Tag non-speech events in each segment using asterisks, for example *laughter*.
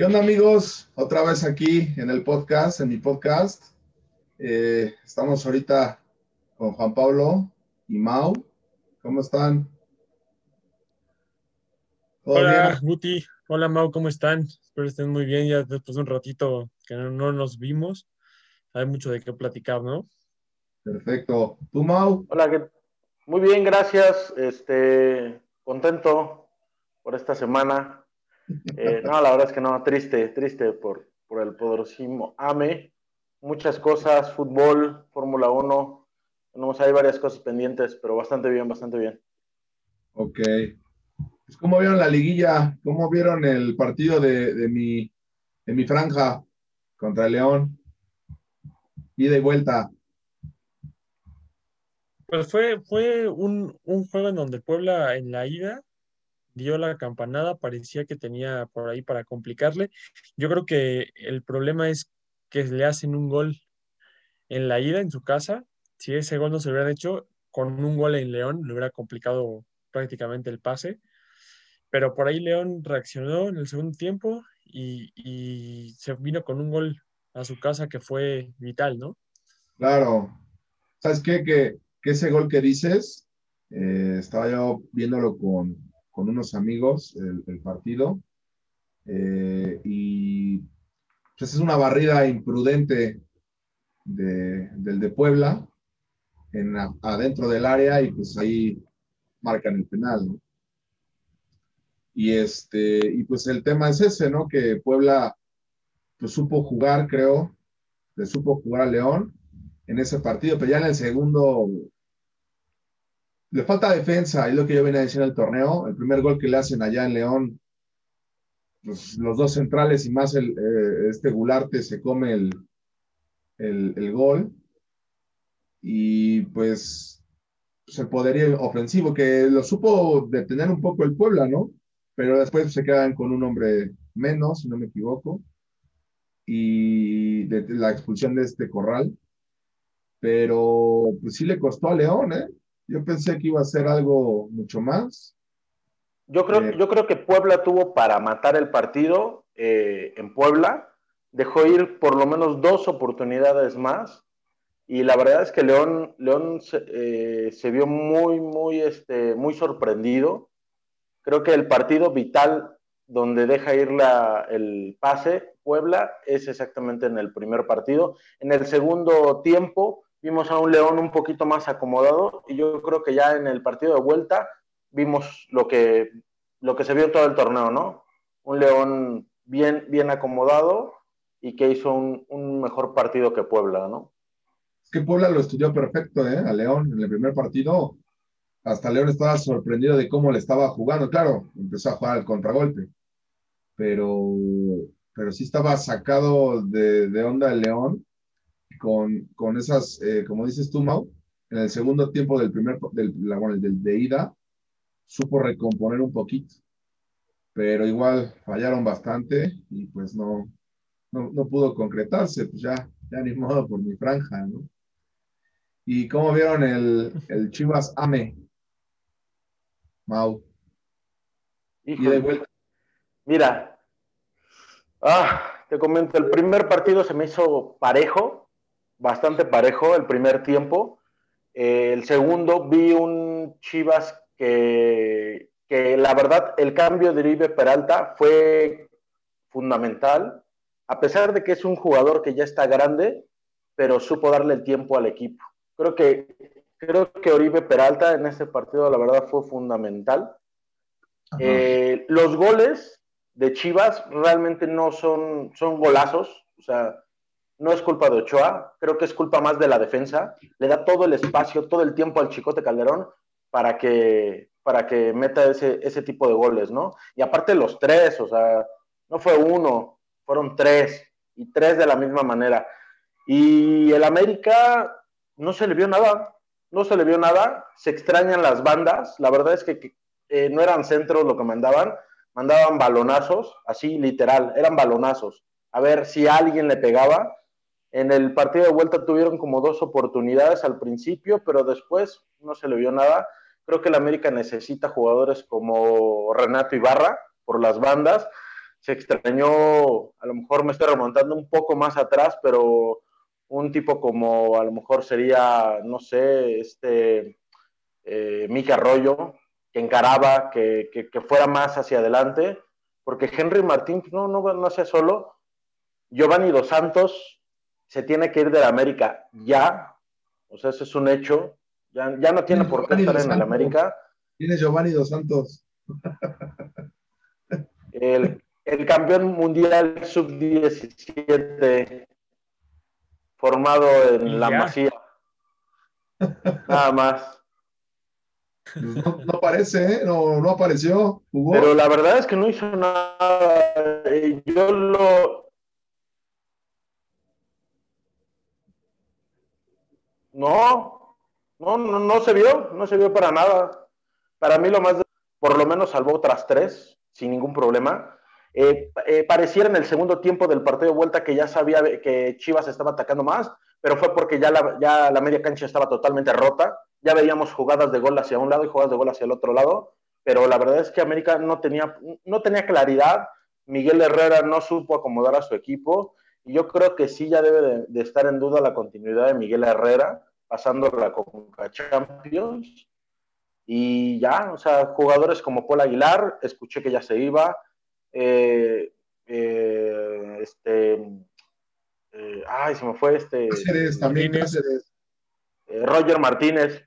¿Qué onda amigos? Otra vez aquí en el podcast, en mi podcast. Eh, estamos ahorita con Juan Pablo y Mau. ¿Cómo están? Hola, Guti. Hola, Mau, ¿cómo están? Espero estén muy bien. Ya después de un ratito que no, nos vimos, hay mucho de qué platicar, ¿no? Perfecto. ¿Tú, Mau? Hola, muy bien, gracias. Este, contento por esta semana. Eh, no, la verdad es que no, triste, triste por, por el poderosísimo AME. Muchas cosas, fútbol, Fórmula 1. Tenemos hay varias cosas pendientes, pero bastante bien, bastante bien. Ok. Pues, ¿Cómo vieron la liguilla? ¿Cómo vieron el partido de, de, mi, de mi franja contra León? Ida y vuelta. Pues fue, fue un, un juego en donde Puebla en la ida dio la campanada, parecía que tenía por ahí para complicarle. Yo creo que el problema es que le hacen un gol en la ida en su casa. Si ese gol no se hubiera hecho, con un gol en León le hubiera complicado prácticamente el pase. Pero por ahí León reaccionó en el segundo tiempo y, se vino con un gol a su casa que fue vital, ¿no? Claro. ¿Sabes qué? Que, ese gol que dices, eh, estaba yo viéndolo con, con unos amigos el, partido. Eh, y pues es una barrida imprudente del de Puebla en, adentro del área y pues ahí marcan el penal, Y este, y pues el tema es ese, ¿no? Que Puebla pues supo jugar, creo, le supo jugar a León en ese partido, pero ya en el segundo le falta defensa, es lo que yo venía diciendo el torneo. El primer gol que le hacen allá en León, pues, los dos centrales y más el, eh, este Gularte se come el, el, gol. Y pues, pues, podría ofensivo, que lo supo detener un poco el Puebla, ¿no? Pero después se quedan con un hombre menos, si no me equivoco. Y de la expulsión de este corral. Pero pues sí le costó a León, ¿eh? Yo pensé que iba a ser algo mucho más. Yo creo, eh, yo creo que Puebla tuvo para matar el partido eh, en Puebla. Dejó ir por lo menos dos oportunidades más. Y la verdad es que León, León se, eh, se vio muy, muy, este, muy sorprendido. Creo que el partido vital donde deja ir la, el pase Puebla es exactamente en el primer partido. En el segundo tiempo vimos a un León un poquito más acomodado y yo creo que ya en el partido de vuelta vimos lo que, lo que se vio todo el torneo, ¿no? Un León bien, bien acomodado y que hizo un, mejor partido que Puebla, ¿no? Es que Puebla lo estudió perfecto, ¿eh? A León en el primer partido. Hasta León estaba sorprendido de cómo le estaba jugando. Claro, empezó a jugar al contragolpe, pero, pero sí estaba sacado de, de onda el León con, con esas, eh, como dices tú, Mau, en el segundo tiempo del primer, del, la, bueno, del de ida, supo recomponer un poquito, pero igual fallaron bastante y pues no, no, no pudo concretarse, pues ya, ya ni modo por mi franja, ¿no? ¿Y cómo vieron el, el Chivas Ame? Mau. Y de vuelta. Mira, ah, te comento, el primer partido se me hizo parejo, bastante parejo el primer tiempo. Eh, el segundo vi un Chivas que, que, la verdad el cambio de Uribe Peralta fue fundamental, a pesar de que es un jugador que ya está grande, pero supo darle el tiempo al equipo. Creo que, creo que Oribe Peralta en este partido la verdad fue fundamental. Eh, los goles de Chivas realmente no son, son golazos, o sea, no es culpa de Ochoa, creo que es culpa más de la defensa. Le da todo el espacio, todo el tiempo al Chicote Calderón para que, para que meta ese, ese tipo de goles, ¿no? Y aparte los tres, o sea, no fue uno, fueron tres, y tres de la misma manera. Y el América no se le vio nada, no se le vio nada, se extrañan las bandas, la verdad es que, eh, no eran centros lo que mandaban, mandaban balonazos, así literal, eran balonazos, a ver si alguien le pegaba, en el partido de vuelta tuvieron como dos oportunidades al principio, pero después no se le vio nada. Creo que el América necesita jugadores como Renato Ibarra por las bandas. se extrañó, a lo mejor me estoy remontando un poco más atrás, pero un tipo como a lo mejor sería, no sé, este eh, Mika Arroyo, que encaraba, que, que, fuera más hacia adelante, porque Henry Martín no, no, no hace solo. Giovanni Dos Santos se tiene que ir de la América ya, o sea, ese es un hecho, ya, ya no tiene por qué estar en el América. Tiene Giovanni Dos Santos. El, el campeón mundial sub-17 formado en la Masía. Nada más. Pues no, aparece, ¿eh? no, no apareció. Pero la verdad es que no hizo nada. Yo lo. No, no, no, no se vio, no se vio para nada. Para mí lo más, por lo menos salvó otras tres, sin ningún problema. Eh, eh, pareciera en el segundo tiempo del partido de vuelta que ya sabía que Chivas estaba atacando más, pero fue porque ya la, ya la media cancha estaba totalmente rota. Ya veíamos jugadas de gol hacia un lado y jugadas de gol hacia el otro lado, pero la verdad es que América no tenía, no tenía claridad. Miguel Herrera no supo acomodar a su equipo y yo creo que sí ya debe de, estar en duda la continuidad de Miguel Herrera pasando la Conca Champions. Y ya, o sea, jugadores como Paul Aguilar, escuché que ya se iba, eh, eh, este, eh, ay, se me fue este. Cáceres, también Roger Martínez,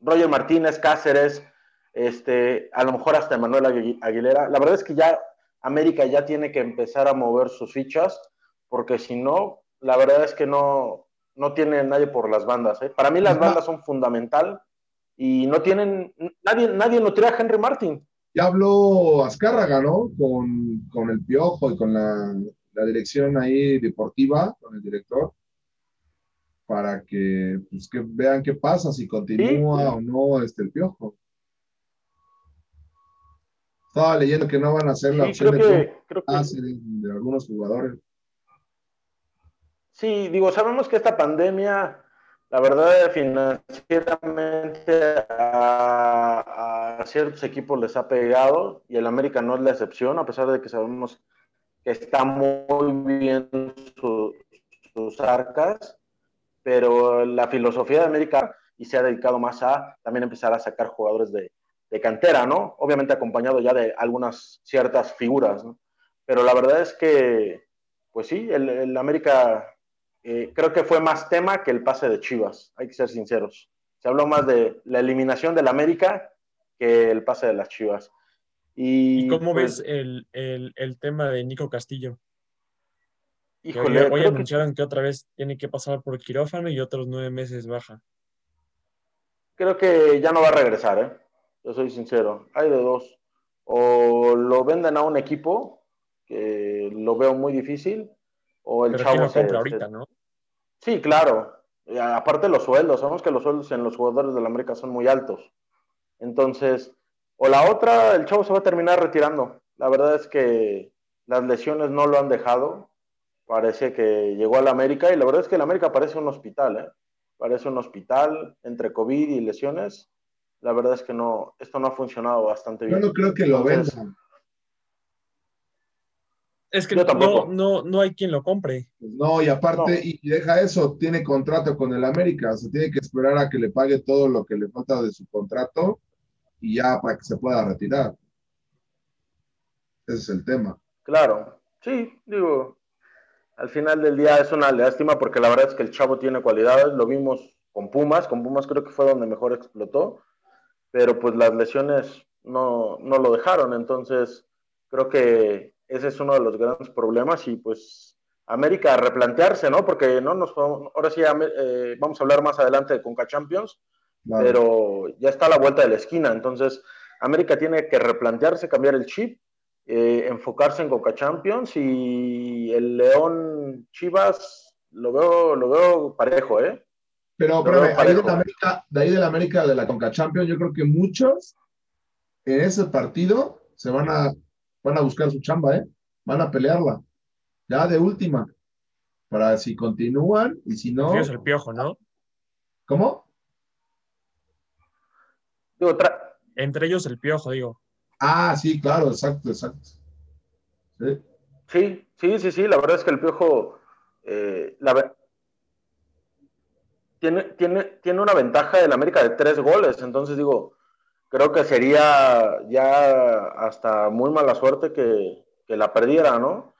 Roger Martínez, Cáceres, este, a lo mejor hasta Emanuel Aguilera. La verdad es que ya América ya tiene que empezar a mover sus fichas, porque si no, la verdad es que no, no tiene nadie por las bandas. Para mí las bandas son fundamental y no tienen, nadie, nadie nutría a Henry Martin. Ya habló Azcárraga, ¿no? Con, el Piojo y con la, dirección ahí deportiva, con el director, para que, pues, que vean qué pasa, si continúa o no este, el Piojo. Estaba leyendo que no van a hacer la opción de, de algunos jugadores. Sí, digo, sabemos que esta pandemia la verdad, financieramente a, ciertos equipos les ha pegado y el América no es la excepción, a pesar de que sabemos que está muy bien sus arcas, pero la filosofía de América y se ha dedicado más a también empezar a sacar jugadores de, cantera, ¿no? Obviamente acompañado ya de algunas ciertas figuras, ¿no? Pero la verdad es que, pues sí, el, el América eh, creo que fue más tema que el pase de Chivas, hay que ser sinceros. Se habló más de la eliminación del América que el pase de las Chivas. ¿Y, cómo pues ves el, tema de Nico Castillo? Híjole, hoy, anunciaron que... otra vez tiene que pasar por quirófano y otros nueve meses baja. Creo que ya no va a regresar, ¿eh? Yo soy sincero. Hay de dos. O lo venden a un equipo, que lo veo muy difícil, o el chavo ahorita, ¿no? Sí, claro. aparte los sueldos, sabemos que los sueldos en los jugadores de la América son muy altos. Entonces, o la otra, el chavo se va a terminar retirando. La verdad es que las lesiones no lo han dejado. Parece que llegó a la América y la verdad es que la América parece un hospital, ¿eh? Parece un hospital entre COVID y lesiones. La verdad es que no, esto no ha funcionado bastante bien. Yo no creo que lo vean. Es que no, no, no hay quien lo compre. Pues no, y aparte, y deja eso, tiene contrato con el América, o sea, tiene que esperar a que le pague todo lo que le falta de su contrato y ya para que se pueda retirar. Ese es el tema. Claro, sí, digo, al final del día es una lástima porque la verdad es que el chavo tiene cualidades, lo vimos con Pumas, con Pumas creo que fue donde mejor explotó, pero pues las lesiones no, no lo dejaron, entonces creo que ese es uno de los grandes problemas y pues América replantearse, ¿no? Porque no nos ahora sí eh, vamos a hablar más adelante de Conca Champions, pero ya está a la vuelta de la esquina, entonces América tiene que replantearse, cambiar el chip, eh, enfocarse en Conca Champions y el León Chivas lo veo, lo veo parejo, ¿eh? Pero, pero de, ahí de, la América, de ahí de la América de la Conca Champions, yo creo que muchos en ese partido se van a van a buscar su chamba, ¿eh? Van a pelearla. Ya de última. Para si continúan y si no. es el piojo, ¿no? ¿Cómo? Entre ellos el piojo, digo. Ah, sí, claro, exacto, exacto. Sí, sí, sí, sí, la verdad es que el Piojo, eh, la, tiene, tiene, tiene una ventaja del América de tres goles, entonces digo, creo que sería ya hasta muy mala suerte que, la perdiera, ¿no?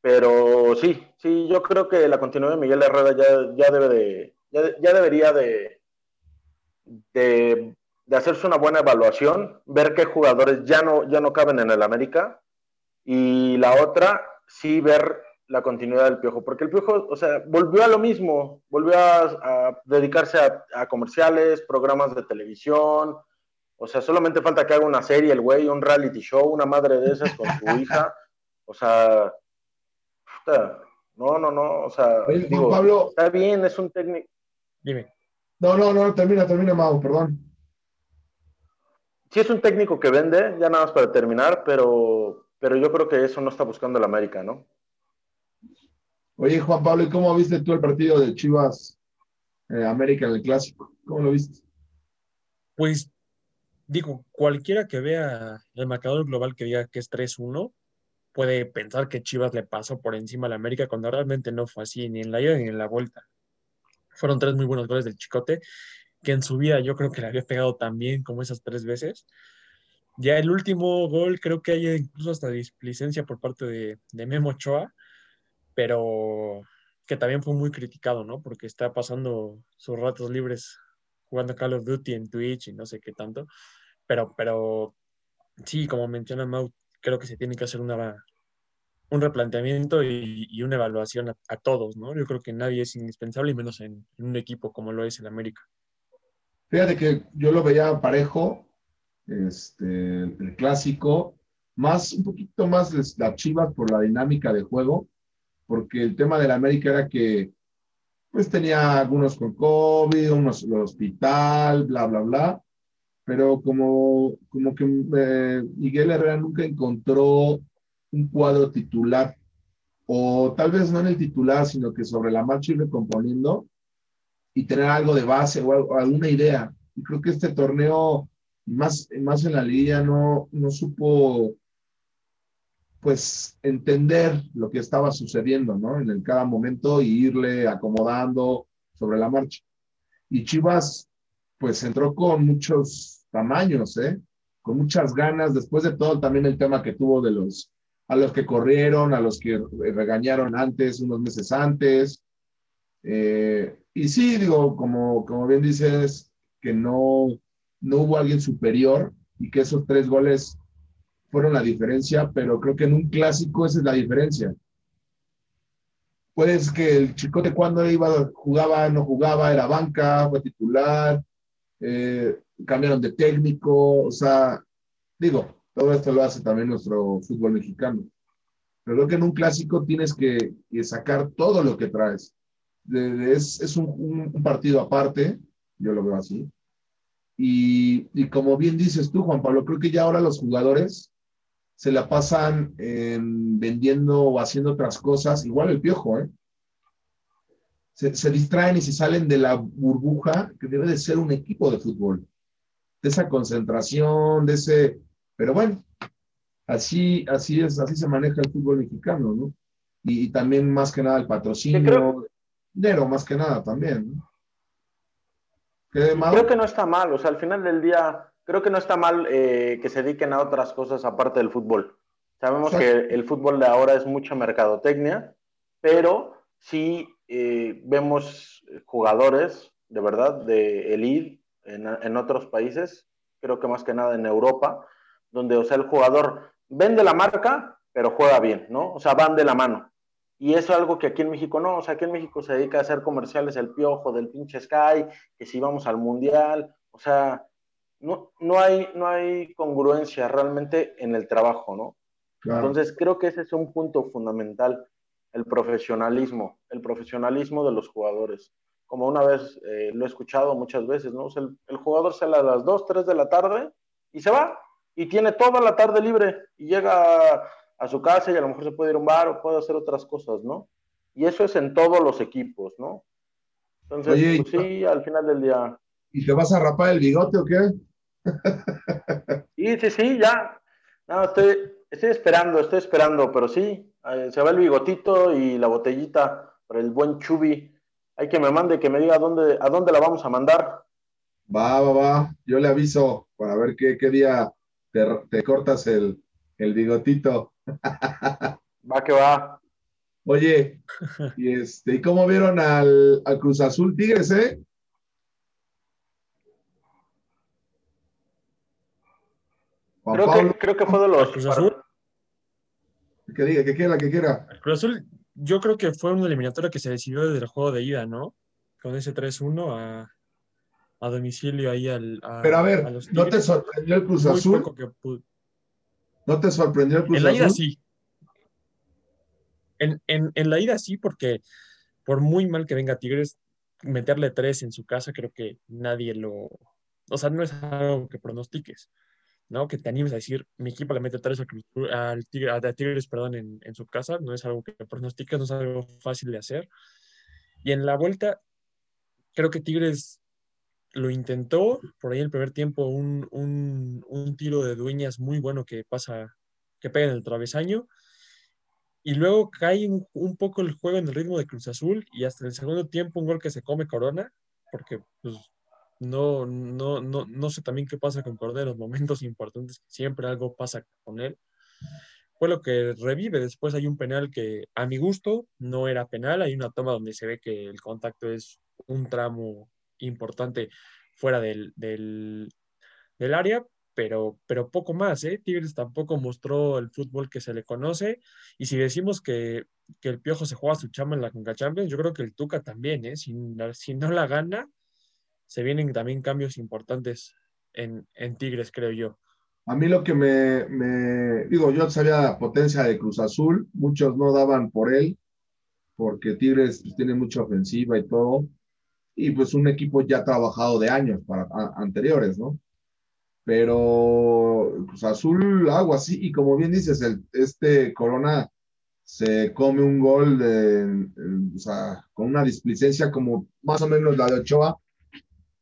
Pero sí, sí, yo creo que la continuidad de Miguel Herrera ya, ya debe de, ya, debería de, de, hacerse una buena evaluación, ver qué jugadores ya no, ya no caben en el América, y la otra, sí ver la continuidad del Piojo, porque el Piojo, o sea, volvió a lo mismo, volvió a, dedicarse a, comerciales, programas de televisión, o sea, solamente falta que haga una serie el güey, un reality show, una madre de esas con su *laughs* hija, o sea, no, no, no, o sea, Pablo, está bien, es un técnico. Dime. No, no, no, termina, termina, Mau, perdón. Sí es un técnico que vende, ya nada más para terminar, pero, pero yo creo que eso no está buscando el América, ¿no? Oye, Juan Pablo, ¿y cómo viste tú el partido de Chivas eh, América en el Clásico? ¿Cómo lo viste? Pues, digo, cualquiera que vea el marcador global que diga que es 3-1, puede pensar que Chivas le pasó por encima a la América cuando realmente no fue así, ni en la ida ni en la vuelta. Fueron tres muy buenos goles del Chicote, que en su vida yo creo que le había pegado tan bien como esas tres veces. Ya el último gol creo que hay incluso hasta displicencia por parte de, de Memo Ochoa, pero que también fue muy criticado, ¿no? Porque está pasando sus ratos libres jugando Call of Duty en Twitch y no sé qué tanto. Pero, pero sí, como menciona Mau, creo que se tiene que hacer una, un replanteamiento y, una evaluación a, todos, ¿no? Yo creo que nadie es indispensable y menos en, un equipo como lo es el América. Fíjate que yo lo veía parejo, este, el clásico, más, un poquito más la Chivas por la dinámica de juego, porque el tema de la América era que pues tenía algunos con COVID, unos en el hospital, bla, bla, bla, pero como, como que eh, Miguel Herrera nunca encontró un cuadro titular, o tal vez no en el titular, sino que sobre la marcha irle componiendo y tener algo de base o, alguna idea. Y creo que este torneo, más, más en la liga, no, no supo pues entender lo que estaba sucediendo, ¿no? En el cada momento y irle acomodando sobre la marcha. Y Chivas, pues entró con muchos tamaños, ¿eh? Con muchas ganas, después de todo también el tema que tuvo de los, a los que corrieron, a los que regañaron antes, unos meses antes. Eh, y sí, digo, como, como bien dices, que no, no hubo alguien superior y que esos tres goles fueron la diferencia, pero creo que en un clásico esa es la diferencia. Puedes que el Chicote cuando iba, jugaba, no jugaba, era banca, fue titular, eh, cambiaron de técnico, o sea, digo, todo esto lo hace también nuestro fútbol mexicano. Pero creo que en un clásico tienes que, sacar todo lo que traes. es, un, partido aparte, yo lo veo así. Y, y, como bien dices tú, Juan Pablo, creo que ya ahora los jugadores se la pasan vendiendo o haciendo otras cosas, igual el piojo, ¿eh? Se, distraen y se salen de la burbuja que debe de ser un equipo de fútbol, de esa concentración, de ese, pero bueno, así, así es, así se maneja el fútbol mexicano, ¿no? Y, también más que nada el patrocinio, dinero más que nada también, ¿no? Creo que no está mal, o sea, al final del día creo que no está mal eh, que se dediquen a otras cosas aparte del fútbol. Sabemos que el fútbol de ahora es mucha mercadotecnia, pero sí eh, vemos jugadores, de verdad, de elite en, en, otros países, creo que más que nada en Europa, donde, o sea, el jugador vende la marca, pero juega bien, ¿no? O sea, van de la mano. Y eso es algo que aquí en México no, o sea, aquí en México se dedica a hacer comerciales el piojo del pinche Sky, que si vamos al mundial, o sea, no, no, hay, no hay congruencia realmente en el trabajo, ¿no? Entonces creo que ese es un punto fundamental, el profesionalismo, el profesionalismo de los jugadores. Como una vez eh, lo he escuchado muchas veces, ¿no? el, jugador sale a las 2, 3 de la tarde y se va y tiene toda la tarde libre y llega a, su casa y a lo mejor se puede ir a un bar o puede hacer otras cosas, ¿no? Y eso es en todos los equipos, ¿no? Entonces, pues sí, al final del día. ¿Y te vas a rapar el bigote o qué? *laughs* Sí, sí, sí, ya. No, estoy, estoy esperando, estoy esperando, pero sí, eh, se va el bigotito y la botellita para el buen Chubi. Hay que me mande, que me diga dónde, a dónde la vamos a mandar. Va, va, va. Yo le aviso para ver qué, qué día te, cortas el, el bigotito. Va que va. Oye, y este, ¿y cómo vieron al, al Cruz Azul Tigres, eh? creo, que, creo que fue de los. Cruz Azul. Que diga, que quiera, que quiera. Cruz Azul, yo creo que fue una eliminatoria que se decidió desde el juego de ida, ¿no? Con ese 3-1 a, a, domicilio ahí al. Pero a ver, ¿no te sorprendió el Cruz Azul? ¿No te sorprendió el Cruz Azul? En la ida sí. En, en, en, la ida sí, porque por muy mal que venga Tigres, meterle tres en su casa, creo que nadie lo. O sea, no es algo que pronostiques. ¿No? Que te animes a decir, mi equipo le mete tres al, tigre, a Tigres perdón, en, en, su casa, no es algo que pronosticas, no es algo fácil de hacer. Y en la vuelta, creo que Tigres lo intentó, por ahí en el primer tiempo, un, un, un tiro de dueñas muy bueno que pasa, que pega en el travesaño, y luego cae un, un, poco el juego en el ritmo de Cruz Azul, y hasta el segundo tiempo un gol que se come Corona, porque pues, no, no, no, no sé también qué pasa con Cordero momentos *laughs* importantes, siempre algo pasa con él. Fue lo que revive. Después hay un penal que, a mi gusto, no era penal. Hay una toma donde se ve que el contacto es un tramo importante fuera del, del, del área, pero, pero poco más. ¿eh? Tigres tampoco mostró el fútbol que se le conoce. Y si decimos que, que el Piojo se juega su chamba en la Conca Champions, yo creo que el Tuca también. ¿eh? Si, si no la gana, se vienen también cambios importantes en, Tigres, creo yo. A mí lo que me, digo, yo sabía la potencia de Cruz Azul, muchos no daban por él, porque Tigres pues, tiene mucha ofensiva y todo, y pues un equipo ya trabajado de años para, anteriores, ¿no? Pero Cruz Azul, algo así, y como bien dices, este Corona se come un gol con una displicencia como más o menos la de Ochoa,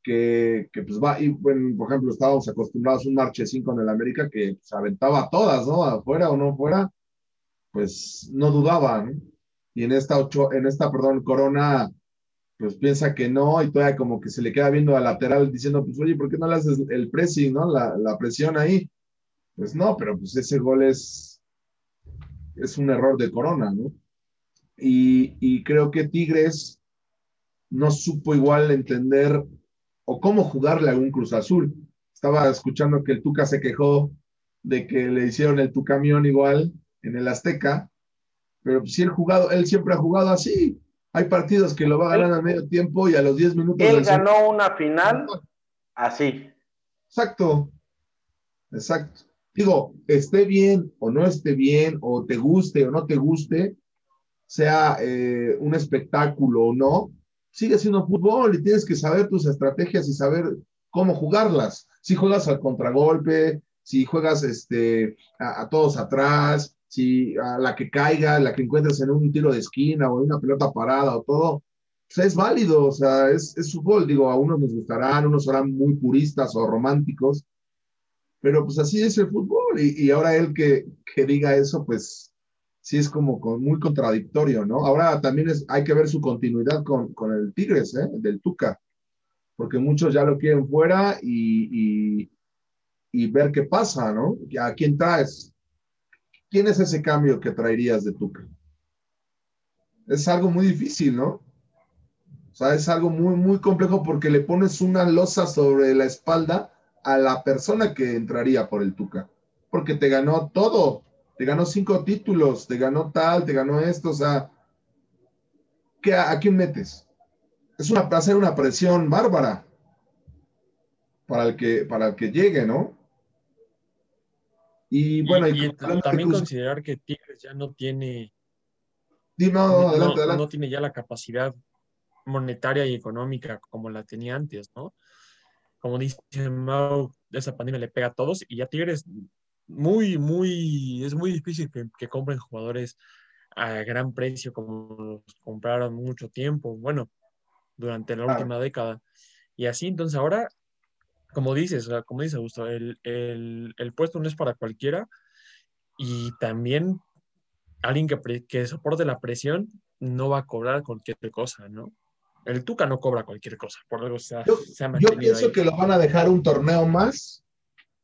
que, que, pues va, y bueno, por ejemplo, estábamos acostumbrados a un marchesín con el América que se aventaba todas, ¿no? Afuera o no fuera, pues no dudaba, ¿no? Y en esta, ocho, en esta, perdón, Corona, pues piensa que no, y todavía como que se le queda viendo al lateral diciendo, pues oye, ¿por qué no le haces el pressing, ¿no? La, la presión ahí. Pues no, pero pues ese gol es, es un error de Corona, ¿no? Y, y creo que Tigres no supo igual entender o cómo jugarle a un Cruz Azul. Estaba escuchando que el Tuca se quejó de que le hicieron el Tucamión igual en el Azteca, pero si él jugado, él siempre ha jugado así. Hay partidos que lo va a ganar a medio tiempo y a los 10 minutos. Él ganó una final así. Exacto, exacto. Digo, esté bien o no esté bien, o te guste o no te guste, sea eh, un espectáculo o no, sigue siendo fútbol y tienes que saber tus estrategias y saber cómo jugarlas. Si juegas al contragolpe, si juegas este, a, todos atrás, si a la que caiga, la que encuentres en un tiro de esquina o en una pelota parada o todo, pues es válido, o sea, es, es fútbol. Digo, a unos nos gustarán, unos serán muy puristas o románticos, pero pues así es el fútbol. Y, y ahora él que, que diga eso, pues sí es como muy contradictorio, ¿no? Ahora también es, hay que ver su continuidad con, con el Tigres, ¿eh? Del Tuca, porque muchos ya lo quieren fuera y, y, ver qué pasa, ¿no? ¿A quién traes? ¿Quién es ese cambio que traerías de Tuca? Es algo muy difícil, ¿no? O sea, es algo muy, muy complejo porque le pones una losa sobre la espalda a la persona que entraría por el Tuca, porque te ganó todo te ganó cinco títulos, te ganó tal, te ganó esto, o sea, ¿qué, ¿a quién metes? Es una, hacer una presión bárbara para el que, para el que llegue, ¿no? Y bueno, y, también considerar que Tigres ya no tiene. no, adelante, adelante. no tiene ya la capacidad monetaria y económica como la tenía antes, ¿no? Como dice Mau, esa pandemia le pega a todos y ya Tigres muy, muy, es muy difícil que, compren jugadores a gran precio como los compraron mucho tiempo, bueno, durante la última década. Y así, entonces ahora, como dices, como dice el, el, el, puesto no es para cualquiera y también alguien que, que soporte la presión no va a cobrar cualquier cosa, ¿no? El Tuca no cobra cualquier cosa, por algo se ha, yo, yo pienso que lo van a dejar un torneo más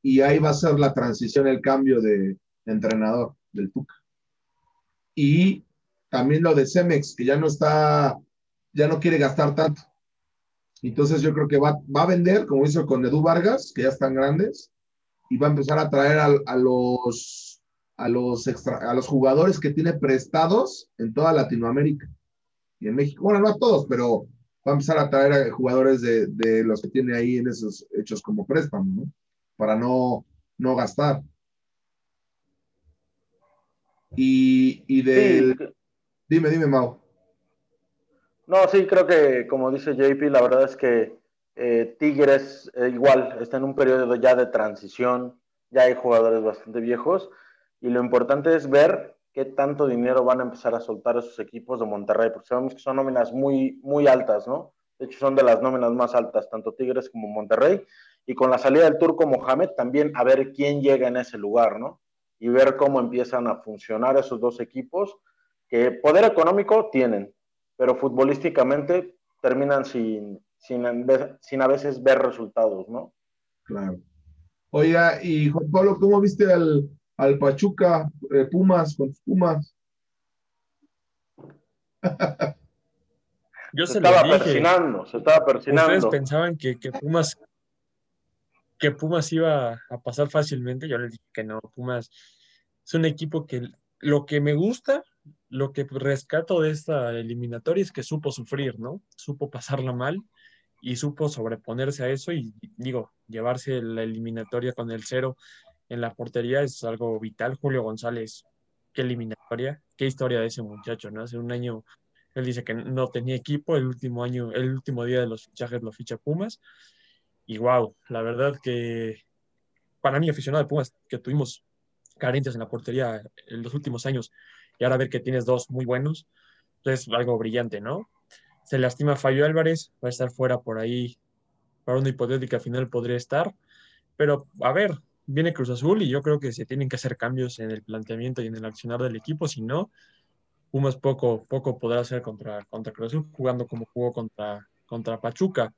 y ahí va a ser la transición, el cambio de, entrenador del Tuca. Y también lo de Cemex, que ya no está, ya no quiere gastar tanto. Entonces yo creo que va, va a vender, como hizo con Edu Vargas, que ya están grandes, y va a empezar a traer a, los a los, extra, a los jugadores que tiene prestados en toda Latinoamérica y en México. Bueno, no a todos, pero va a empezar a traer a jugadores de, de los que tiene ahí en esos hechos como préstamo, ¿no? Para no, no gastar. Y, y de... Dime, dime, Mau. No, sí, creo que como dice JP, la verdad es que eh, Tigres eh, igual está en un periodo ya de transición, ya hay jugadores bastante viejos y lo importante es ver qué tanto dinero van a empezar a soltar esos equipos de Monterrey, porque sabemos que son nóminas muy, muy altas, ¿no? De hecho, son de las nóminas más altas, tanto Tigres como Monterrey. Y con la salida del turco Mohamed, también a ver quién llega en ese lugar, ¿no? Y ver cómo empiezan a funcionar esos dos equipos, que poder económico tienen, pero futbolísticamente terminan sin, sin, sin a veces ver resultados, ¿no? Claro. Oiga, y Juan Pablo, ¿cómo viste al, al Pachuca, eh, Pumas, con Pumas. Yo se, estaba persinando, se estaba persinando. Ustedes pensaban que, Pumas que Pumas iba a pasar fácilmente, yo les dije que no, Pumas es un equipo que lo que me gusta, lo que rescato de esta eliminatoria es que supo sufrir, ¿no? Supo pasarla mal y supo sobreponerse a eso y digo, llevarse la eliminatoria con el cero en la portería es algo vital. Julio González, qué eliminatoria, qué historia de ese muchacho, ¿no? Hace un año él dice que no tenía equipo, el último año, el último día de los fichajes lo ficha Pumas. Y wow, la verdad que para mí, aficionado de Pumas, que tuvimos carencias en la portería en los últimos años, y ahora ver que tienes dos muy buenos, es algo brillante, ¿no? Se lastima Fabio Álvarez, va a estar fuera por ahí para una hipotética final podría estar, pero a ver, viene Cruz Azul y yo creo que se tienen que hacer cambios en el planteamiento y en el accionar del equipo, si no, Pumas poco, poco podrá hacer contra, contra Cruz Azul jugando como jugó contra, contra Pachuca.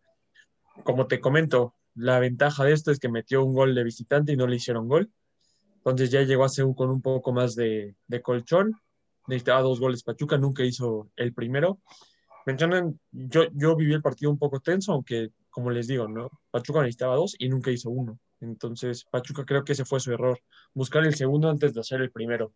Como te comento, la ventaja de esto es que metió un gol de visitante y no le hicieron gol. Entonces ya llegó a ser con un poco más de, de colchón. Necesitaba dos goles Pachuca, nunca hizo el primero. Mencionan, yo, yo viví el partido un poco tenso, aunque como les digo, ¿no? Pachuca necesitaba dos y nunca hizo uno. Entonces, Pachuca creo que ese fue su error, buscar el segundo antes de hacer el primero.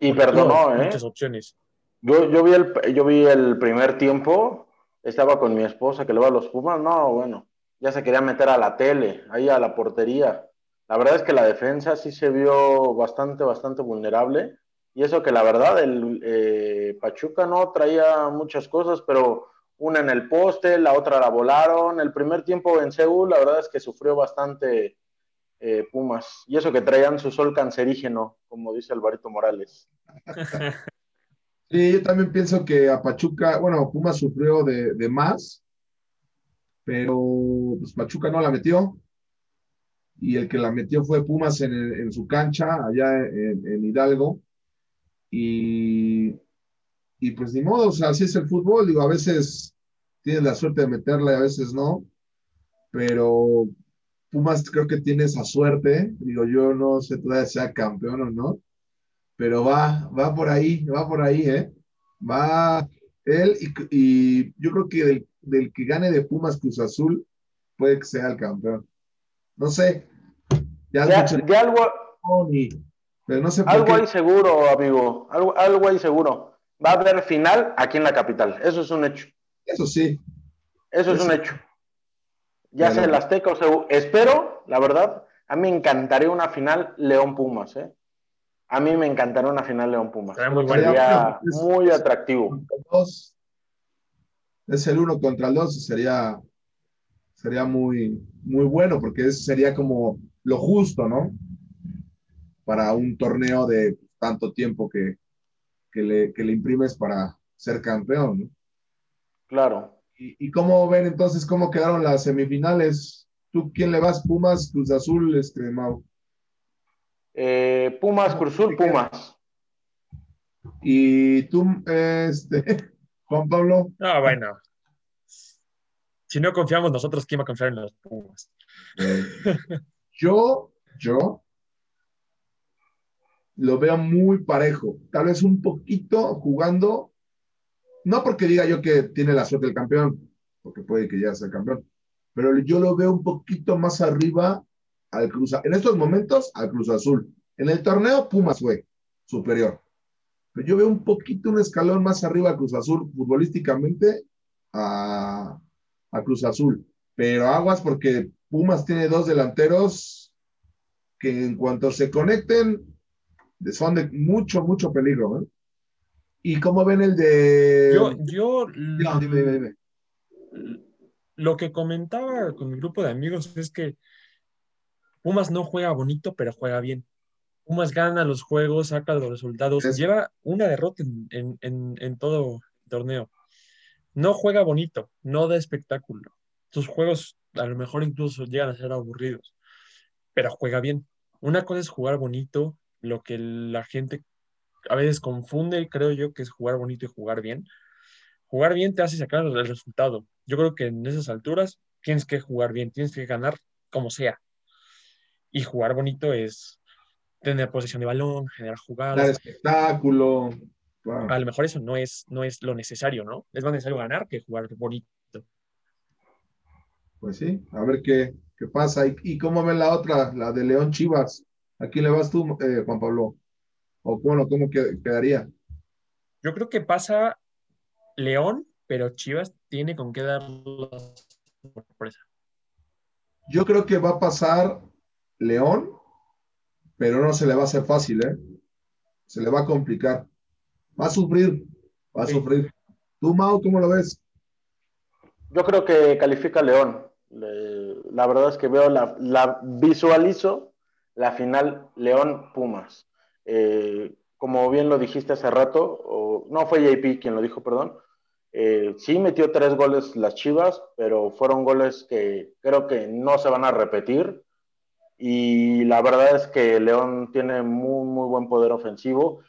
Y perdonó, ¿eh? Muchas opciones. Yo, yo, vi el, yo vi el primer tiempo, estaba con mi esposa que le va a los Pumas, no, bueno, ya se quería meter a la tele, ahí a la portería. La verdad es que la defensa sí se vio bastante, bastante vulnerable. Y eso que la verdad, el eh, Pachuca no traía muchas cosas, pero una en el poste, la otra la volaron. El primer tiempo en Seúl, la verdad es que sufrió bastante eh, Pumas. Y eso que traían su sol cancerígeno, como dice Alvarito Morales. *laughs* Sí, yo también pienso que a Pachuca, bueno, Pumas sufrió de, más, pero pues Pachuca no la metió. Y el que la metió fue Pumas en, su cancha, allá en, Hidalgo. Y, y, pues ni modo, o sea, así es el fútbol. Digo, a veces tienes la suerte de meterla y a veces no. Pero Pumas creo que tiene esa suerte. Digo, yo no sé todavía sea campeón o no, pero va, va por ahí, va por ahí, ¿eh? Va él y, yo creo que del, que gane de Pumas Cruz Azul puede que sea el campeón. No sé. Ya, algo, pero no sé algo hay seguro, amigo. Algo, algo hay seguro. Va a haber final aquí en la capital. Eso es un hecho. Eso sí. Eso es un hecho. Ya sea el Azteca o espero, la verdad, a mí me encantaría una final León Pumas, ¿eh? A mí me encantaría una final León Pumas. Sería muy atractivo. es el uno contra el dos, sería, sería muy, muy bueno, porque eso sería como lo justo, ¿no? Para un torneo de tanto tiempo que, que, le, que le imprimes para ser campeón, ¿no? Claro. ¿Y, cómo ven entonces cómo quedaron las semifinales? ¿Tú quién le vas? Pumas, Cruz Azul, este, Mau. Eh, Pumas, Cruzul, Pumas. ¿Y tú, este, *laughs* Juan Pablo? Ah, bueno. Si no confiamos nosotros, ¿quién va a confiar en los Pumas? *laughs* yo, yo lo veo muy parejo. Tal vez un poquito jugando, no porque diga yo que tiene la suerte el campeón, porque puede que ya sea campeón, pero yo lo veo un poquito más arriba al Cruz En estos momentos, al Cruz Azul. En el torneo, Pumas fue superior. Pero yo veo un poquito un escalón más arriba al Cruz Azul futbolísticamente a, a Cruz Azul. Pero aguas porque Pumas tiene dos delanteros que en cuanto se conecten, son de mucho, mucho peligro. ¿eh? ¿Y cómo ven el de... Yo, yo dime, dime, lo que comentaba con mi grupo de amigos es que Pumas no juega bonito, pero juega bien. Pumas gana los juegos, saca los resultados, lleva una derrota en, en, todo el torneo. No juega bonito, no da espectáculo. Sus juegos a lo mejor incluso llegan a ser aburridos, pero juega bien. Una cosa es jugar bonito lo que la gente a veces confunde, creo yo, que es jugar bonito y jugar bien. Jugar bien te hace sacar el resultado. Yo creo que en esas alturas tienes que jugar bien, tienes que ganar como sea. Y jugar bonito es tener posesión de balón, generar jugadas. Dar espectáculo. A lo mejor eso no es, no es lo necesario, ¿no? Es más necesario ganar que jugar bonito. Pues sí, a ver qué, qué pasa. ¿Y, ¿Y, cómo ven la otra, la de León Chivas? ¿A quién le vas tú, eh, Juan Pablo? ¿O bueno, cómo quedaría? Yo creo que pasa León, pero Chivas tiene con qué dar la sorpresa. Yo creo que va a pasar León, pero no se le va a hacer fácil, ¿eh? Se le va a complicar. Va a sufrir, va a sufrir. ¿Tú, Mau, cómo lo ves? Yo creo que califica León. la verdad es que veo la, la visualizo la final León-Pumas. Eh, como bien lo dijiste hace rato, o, no fue JP quien lo dijo, perdón, eh, sí metió tres goles las Chivas, pero fueron goles que creo que no se van a repetir. Y la verdad es que León tiene muy, muy buen poder ofensivo.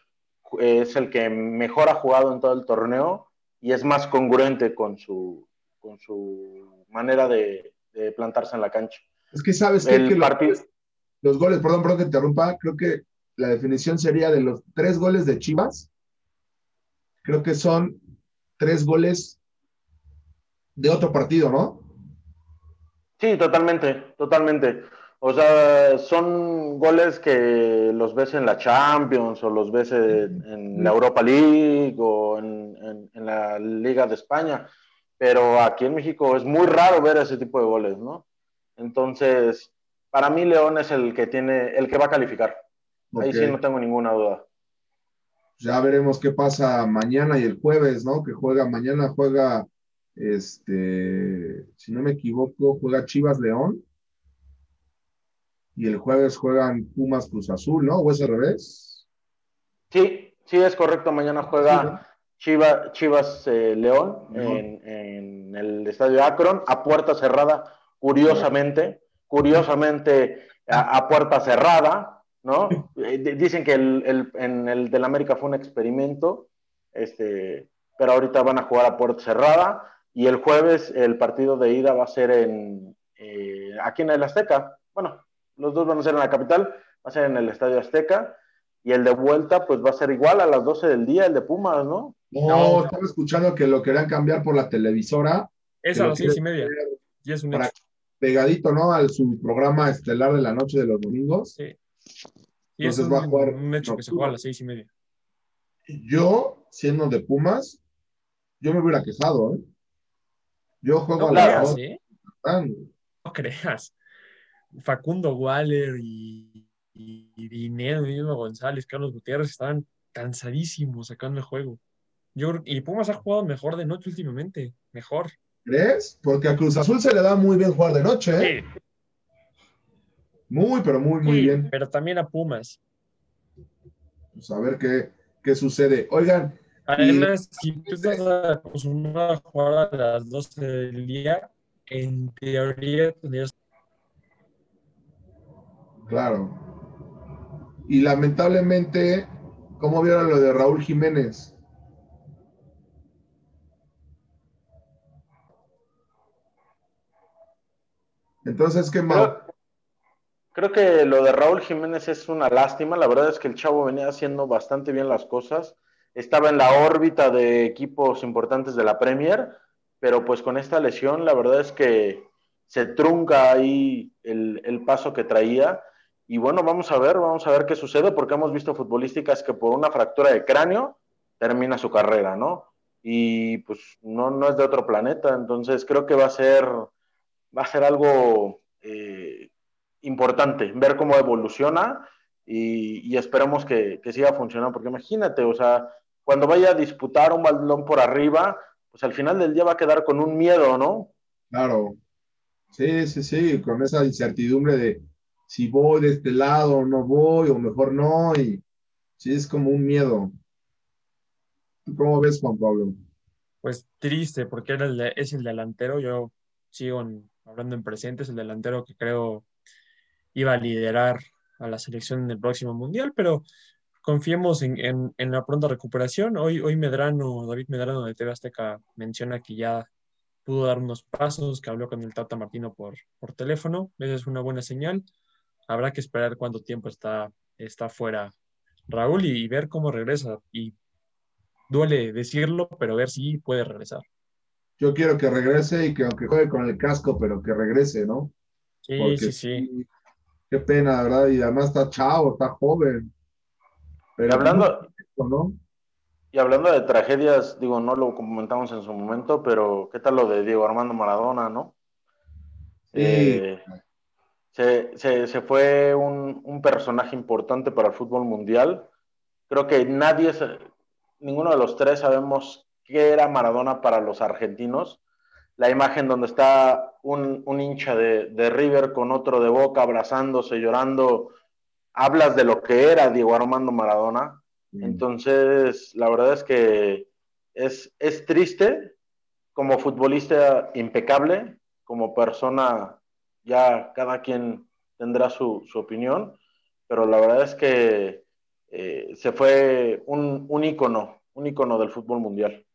Es el que mejor ha jugado en todo el torneo y es más congruente con su, con su manera de, plantarse en la cancha. Es que sabes que, partido los goles, perdón, perdón que interrumpa, creo que la definición sería de los tres goles de Chivas, creo que son tres goles de otro partido, ¿no? Sí, totalmente, totalmente. O sea, son goles que los ves en la Champions o los ves en, la Europa League o en, en, la Liga de España, pero aquí en México es muy raro ver ese tipo de goles, ¿no? Entonces, para mí León es el que tiene, el que va a calificar. Ahí sí no tengo ninguna duda. Ya veremos qué pasa mañana y el jueves, ¿no? Que juega, mañana juega, este, si no me equivoco, juega Chivas León. Y el jueves juegan Pumas Cruz Azul, ¿no? ¿O es al revés? Sí, sí, es correcto. Mañana juega Chivas, Chivas eh, León, En, en, el estadio Akron, a puerta cerrada, curiosamente curiosamente a, puerta cerrada, ¿no? *laughs* Eh, dicen que el, en el del América fue un experimento, este, pero ahorita van a jugar a puerta cerrada y el jueves el partido de ida va a ser en, eh, aquí en el Azteca. Bueno, los dos van a ser en la capital, va a ser en el Estadio Azteca y el de vuelta pues va a ser igual a las 12 del día, el de Pumas, ¿no? No, estaba escuchando que lo querían cambiar por la televisora. Es a las seis y media. Y es un pegadito, ¿no? Al su programa estelar de la noche de los domingos. Sí. Y Entonces va a jugar. Un hecho que se juega a las seis y media. Yo, siendo de Pumas, yo me hubiera quejado, ¿eh? Yo juego a las ¿eh? No creas. Facundo Waller y, y Dinero, mismo González, Carlos Gutiérrez estaban cansadísimos sacando el juego. Yo, y Pumas ha jugado mejor de noche últimamente, mejor. ¿Crees? Porque a Cruz Azul se le da muy bien jugar de noche, ¿eh? Sí. Muy, pero muy, muy bien. Pero también a Pumas. Pues a ver qué, qué sucede. Oigan. Además, si tú estás acostumbrado a jugar a las 12 del día, en teoría tendrías. Claro. Y lamentablemente, ¿cómo vieron lo de Raúl Jiménez? Entonces, ¿qué más? Creo, que lo de Raúl Jiménez es una lástima. La verdad es que el chavo venía haciendo bastante bien las cosas. Estaba en la órbita de equipos importantes de la Premier, pero pues con esta lesión, la verdad es que se trunca ahí el, el paso que traía. Y bueno, vamos a ver, vamos a ver qué sucede, porque hemos visto futbolísticas que por una fractura de cráneo termina su carrera, ¿no? Y pues no, no es de otro planeta, entonces creo que va a ser va a ser algo eh, importante, ver cómo evoluciona y, esperamos que, siga funcionando, porque imagínate, o sea, cuando vaya a disputar un balón por arriba, pues al final del día va a quedar con un miedo, ¿no? Claro, sí, sí, sí, con esa incertidumbre de si voy de este lado o no voy, o mejor no, y sí, es como un miedo. ¿Cómo ves, Juan Pablo? Pues triste, porque era el es el delantero, yo sigo en, hablando en presentes, el delantero que creo iba a liderar a la selección en el próximo mundial, pero confiemos en, la pronta recuperación. Hoy, hoy Medrano, David Medrano de TV Azteca menciona que ya pudo dar unos pasos, que habló con el Tata Martino por, por teléfono. Esa es una buena señal. Habrá que esperar cuánto tiempo está, está fuera Raúl y, y ver cómo regresa. Y duele decirlo, pero ver si puede regresar yo quiero que regrese y que aunque juegue con el casco, pero que regrese, ¿no? Sí, sí, sí. Qué pena, ¿verdad? Y además está chavo, está joven. Pero y hablando, ¿no? Y hablando de tragedias, digo, no lo comentamos en su momento, pero ¿qué tal lo de Diego Armando Maradona, no? Sí. Eh, se, se, fue un, un, personaje importante para el fútbol mundial. Creo que nadie, ninguno de los tres sabemos qué era Maradona para los argentinos. La imagen donde está un, hincha de, River con otro de Boca abrazándose, llorando, hablas de lo que era Diego Armando Maradona. Mm. Entonces, la verdad es que es, es triste como futbolista impecable, como persona, ya cada quien tendrá su, opinión, pero la verdad es que eh, se fue un, un ícono, un ícono del fútbol mundial.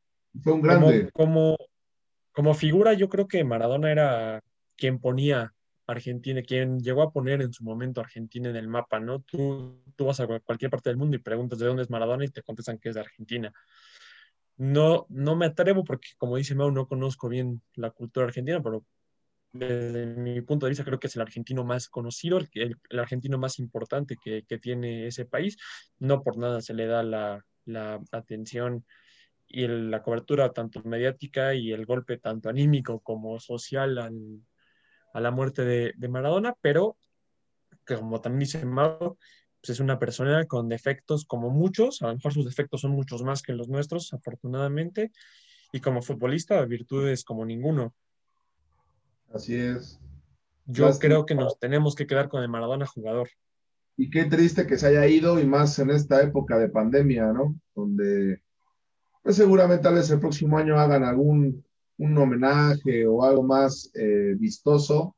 Fue un grande. Como, como, figura, yo creo que Maradona era quien ponía Argentina, quien llegó a poner en su momento Argentina en el mapa, ¿no? Tú, tú vas a cualquier parte del mundo y preguntas de dónde es Maradona y te contestan que es de Argentina. No, no me atrevo porque, como dice Mau, no conozco bien la cultura argentina, pero desde mi punto de vista creo que es el argentino más conocido, el, el argentino más importante que, que, tiene ese país. No por nada se le da la, la atención y la cobertura tanto mediática y el golpe tanto anímico como social a la muerte de, Maradona, pero que como también dice Mauro, pues es una persona con defectos como muchos, a lo mejor sus defectos son muchos más que los nuestros, afortunadamente, y como futbolista, virtudes como ninguno. Así es. Yo creo que nos tenemos que quedar con el Maradona jugador. Y qué triste que se haya ido, y más en esta época de pandemia, ¿no? Donde pues seguramente tal vez el próximo año hagan algún un homenaje o algo más eh, vistoso,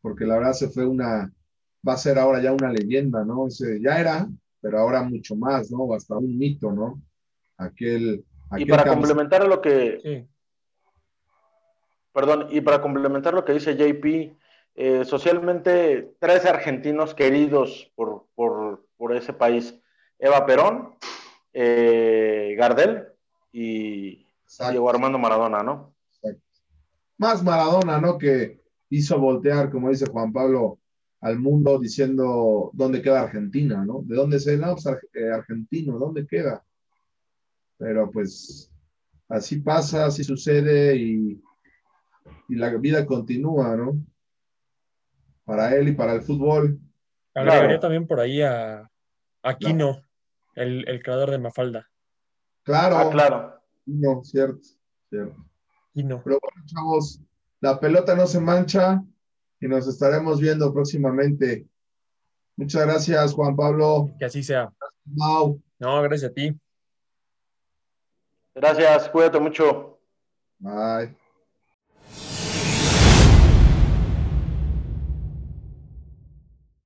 porque la verdad se fue una, va a ser ahora ya una leyenda, ¿no? ya era, pero ahora mucho más, ¿no? Hasta un mito, ¿no? Aquel... y para complementar lo que... Perdón, y para complementar lo que dice JP, eh, socialmente tres argentinos queridos por, por, por ese país, Eva Perón, eh, Gardel y llegó Armando Maradona, ¿no? Más Maradona, ¿no? Que hizo voltear, como dice Juan Pablo, al mundo diciendo dónde queda Argentina, ¿no? ¿De dónde se no, pues, argentino? ¿Dónde queda? Pero pues así pasa, así sucede y, y la vida continúa, ¿no? Para él y para el fútbol. Agregaría también por ahí a Aquino, el, el creador de Mafalda. Claro. Ah, claro. No, cierto, cierto. Y no. Pero bueno, chavos, la pelota no se mancha y nos estaremos viendo próximamente. Muchas gracias, Juan Pablo. Que así sea. Mau. No, gracias a ti. Gracias, cuídate mucho. Bye.